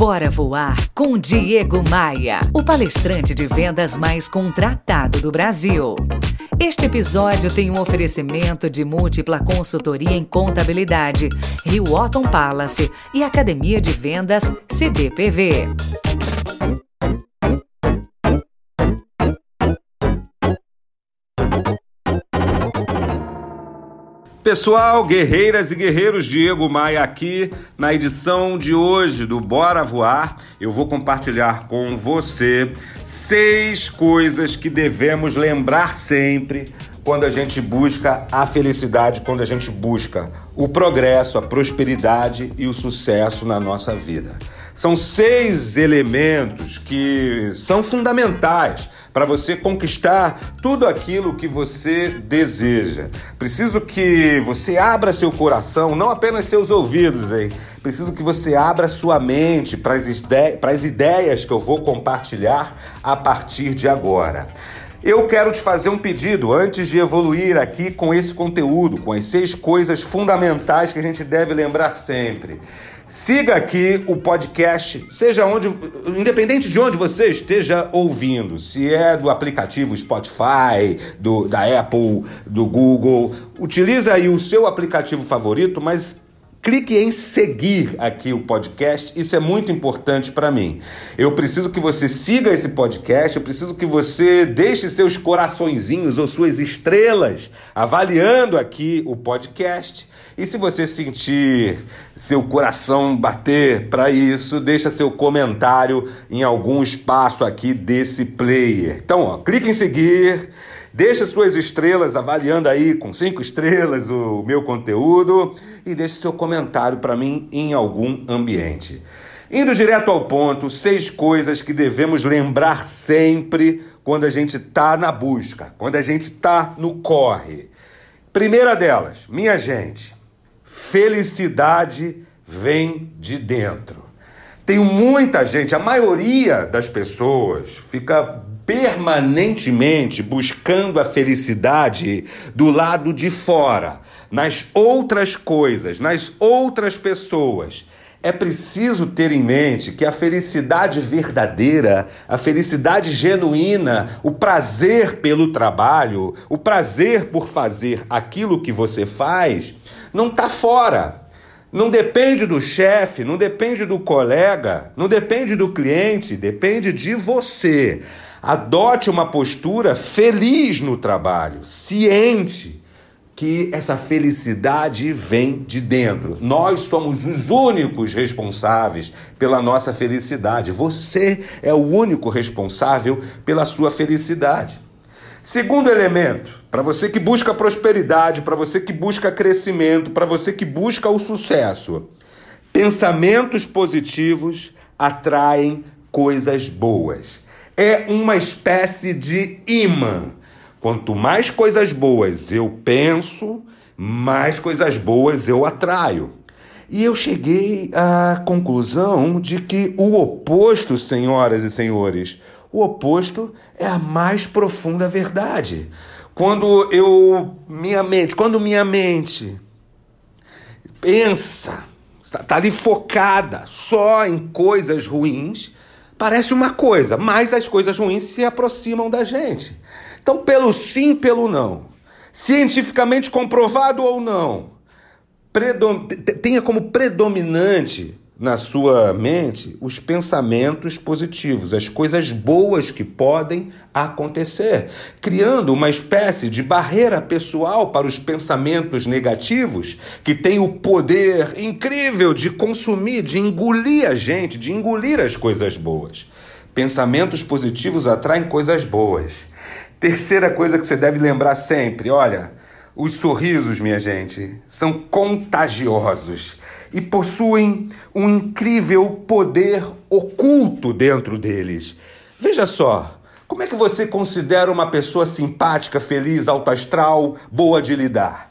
Bora Voar com Diego Maia, o palestrante de vendas mais contratado do Brasil. Este episódio tem um oferecimento de múltipla consultoria em contabilidade, Rio Otton Palace e Academia de Vendas CDPV. Pessoal, guerreiras e guerreiros, Diego Maia aqui na edição de hoje do Bora Voar. Eu vou compartilhar com você seis coisas que devemos lembrar sempre quando a gente busca a felicidade, quando a gente busca o progresso, a prosperidade e o sucesso na nossa vida. São seis elementos que são fundamentais para você conquistar tudo aquilo que você deseja. Preciso que você abra seu coração, não apenas seus ouvidos, hein? Preciso que você abra sua mente para as, ide ideias que eu vou compartilhar a partir de agora. Eu quero te fazer um pedido antes de evoluir aqui com esse conteúdo, com as seis coisas fundamentais que a gente deve lembrar sempre. Siga aqui o podcast, seja onde, independente de onde você esteja ouvindo, se é do aplicativo Spotify, do, da Apple, do Google, utiliza aí o seu aplicativo favorito, mas Clique em seguir aqui o podcast, isso é muito importante para mim. Eu preciso que você siga esse podcast, eu preciso que você deixe seus coraçõezinhos ou suas estrelas avaliando aqui o podcast. E se você sentir seu coração bater para isso, deixa seu comentário em algum espaço aqui desse player. Então, ó, clique em seguir. Deixa suas estrelas avaliando aí com cinco estrelas o meu conteúdo e deixe seu comentário para mim em algum ambiente. Indo direto ao ponto, seis coisas que devemos lembrar sempre quando a gente está na busca, quando a gente está no corre. Primeira delas, minha gente, felicidade vem de dentro. Tem muita gente, a maioria das pessoas fica permanentemente buscando a felicidade do lado de fora, nas outras coisas, nas outras pessoas. É preciso ter em mente que a felicidade verdadeira, a felicidade genuína, o prazer pelo trabalho, o prazer por fazer aquilo que você faz, não está fora. Não depende do chefe, não depende do colega, não depende do cliente, depende de você. Adote uma postura feliz no trabalho, ciente que essa felicidade vem de dentro. Nós somos os únicos responsáveis pela nossa felicidade. Você é o único responsável pela sua felicidade. Segundo elemento, para você que busca prosperidade, para você que busca crescimento, para você que busca o sucesso, pensamentos positivos atraem coisas boas é uma espécie de imã. Quanto mais coisas boas eu penso, mais coisas boas eu atraio. E eu cheguei à conclusão de que o oposto, senhoras e senhores, o oposto é a mais profunda verdade. Quando eu minha mente, quando minha mente pensa, está ali focada só em coisas ruins, parece uma coisa, mas as coisas ruins se aproximam da gente. Então, pelo sim, pelo não, cientificamente comprovado ou não, tenha como predominante na sua mente os pensamentos positivos, as coisas boas que podem acontecer, criando uma espécie de barreira pessoal para os pensamentos negativos que tem o poder incrível de consumir, de engolir a gente, de engolir as coisas boas. Pensamentos positivos atraem coisas boas. Terceira coisa que você deve lembrar sempre, olha, os sorrisos, minha gente, são contagiosos e possuem um incrível poder oculto dentro deles. Veja só, como é que você considera uma pessoa simpática, feliz, alto astral, boa de lidar?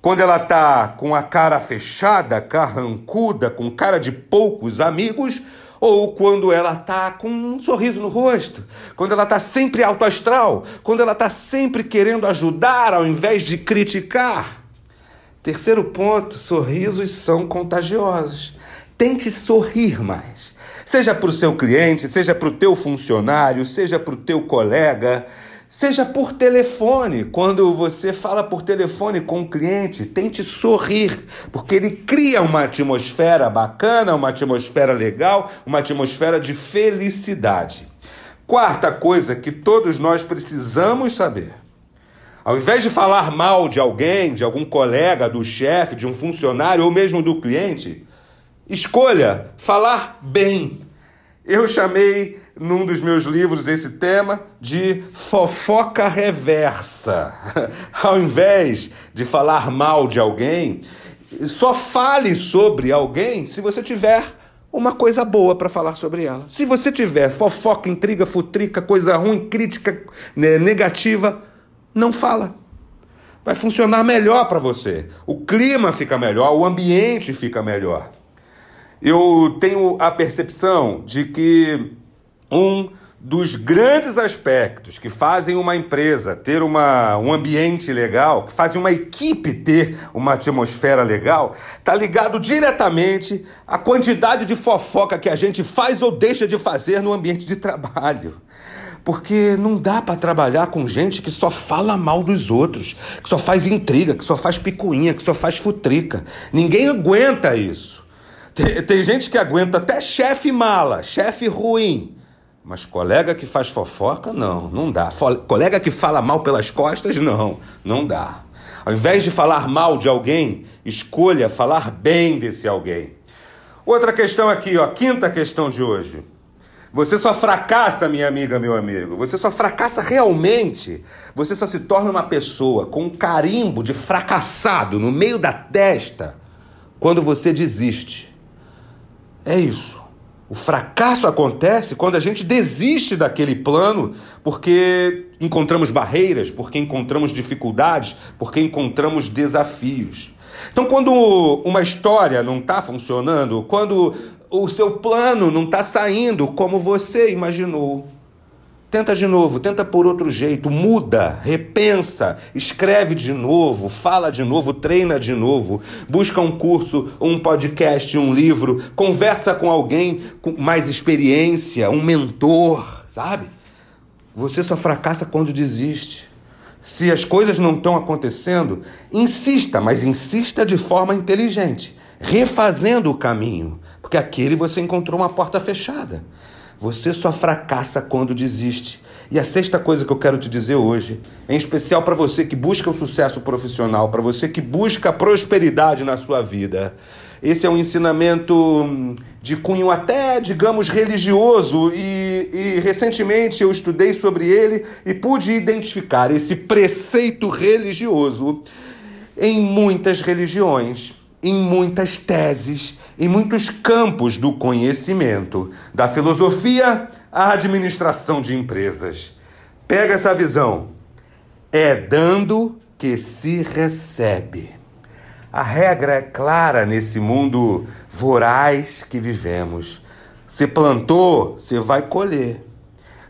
Quando ela tá com a cara fechada, carrancuda, com cara de poucos amigos, ou quando ela tá com um sorriso no rosto, quando ela tá sempre alto astral, quando ela tá sempre querendo ajudar ao invés de criticar. Terceiro ponto: sorrisos são contagiosos. Tente sorrir mais. Seja para o seu cliente, seja para o teu funcionário, seja para o teu colega, seja por telefone. Quando você fala por telefone com o cliente, tente sorrir, porque ele cria uma atmosfera bacana, uma atmosfera legal, uma atmosfera de felicidade. Quarta coisa que todos nós precisamos saber. Ao invés de falar mal de alguém, de algum colega, do chefe, de um funcionário ou mesmo do cliente, escolha falar bem. Eu chamei num dos meus livros esse tema de fofoca reversa. Ao invés de falar mal de alguém, só fale sobre alguém se você tiver uma coisa boa para falar sobre ela. Se você tiver fofoca, intriga, futrica, coisa ruim, crítica né, negativa, não fala. Vai funcionar melhor para você. O clima fica melhor, o ambiente fica melhor. Eu tenho a percepção de que um dos grandes aspectos que fazem uma empresa ter uma, um ambiente legal, que fazem uma equipe ter uma atmosfera legal, está ligado diretamente à quantidade de fofoca que a gente faz ou deixa de fazer no ambiente de trabalho. Porque não dá para trabalhar com gente que só fala mal dos outros, que só faz intriga, que só faz picuinha, que só faz futrica. Ninguém aguenta isso. Tem, tem gente que aguenta até chefe mala, chefe ruim. Mas colega que faz fofoca, não, não dá. Colega que fala mal pelas costas, não, não dá. Ao invés de falar mal de alguém, escolha falar bem desse alguém. Outra questão aqui, ó, quinta questão de hoje. Você só fracassa, minha amiga, meu amigo. Você só fracassa realmente. Você só se torna uma pessoa com um carimbo de fracassado no meio da testa quando você desiste. É isso. O fracasso acontece quando a gente desiste daquele plano porque encontramos barreiras, porque encontramos dificuldades, porque encontramos desafios. Então, quando uma história não está funcionando, quando o seu plano não está saindo como você imaginou, Tenta de novo, tenta por outro jeito, muda, repensa, escreve de novo, fala de novo, treina de novo, busca um curso, um podcast, um livro, conversa com alguém com mais experiência, um mentor, sabe? Você só fracassa quando desiste. Se as coisas não estão acontecendo, insista, mas insista de forma inteligente, refazendo o caminho, porque aquele você encontrou uma porta fechada. Você só fracassa quando desiste. E a sexta coisa que eu quero te dizer hoje, em especial para você que busca o sucesso profissional, para você que busca prosperidade na sua vida, esse é um ensinamento hum, de cunho até, digamos, religioso, e, e, recentemente eu estudei sobre ele e pude identificar esse preceito religioso em muitas religiões em muitas teses, em muitos campos do conhecimento, da filosofia à administração de empresas. Pega essa visão. É dando que se recebe. A regra é clara nesse mundo voraz que vivemos. Se plantou, você vai colher.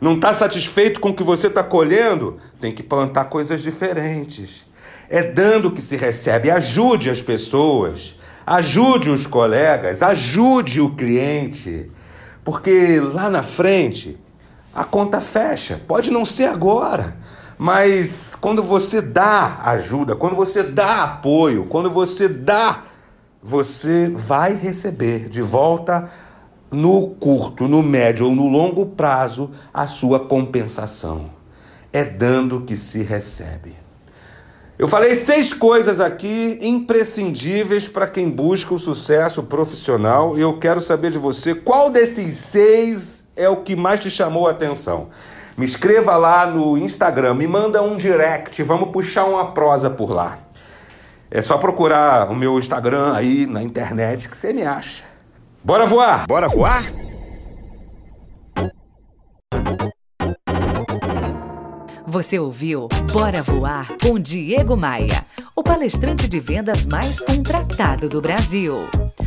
Não está satisfeito com o que você está colhendo? Tem que plantar coisas diferentes. É dando que se recebe. Ajude as pessoas, ajude os colegas, ajude o cliente, porque lá na frente a conta fecha. Pode não ser agora, mas quando você dá ajuda, quando você dá apoio, quando você dá, você vai receber de volta no curto, no médio ou no longo prazo a sua compensação. É dando que se recebe. Eu falei seis coisas aqui imprescindíveis para quem busca o sucesso profissional e eu quero saber de você qual desses seis é o que mais te chamou a atenção. Me escreva lá no Instagram, me manda um direct, vamos puxar uma prosa por lá. É só procurar o meu Instagram aí na internet que você me acha. Bora voar? Bora voar? Você ouviu Bora Voar com Diego Maia, o palestrante de vendas mais contratado do Brasil.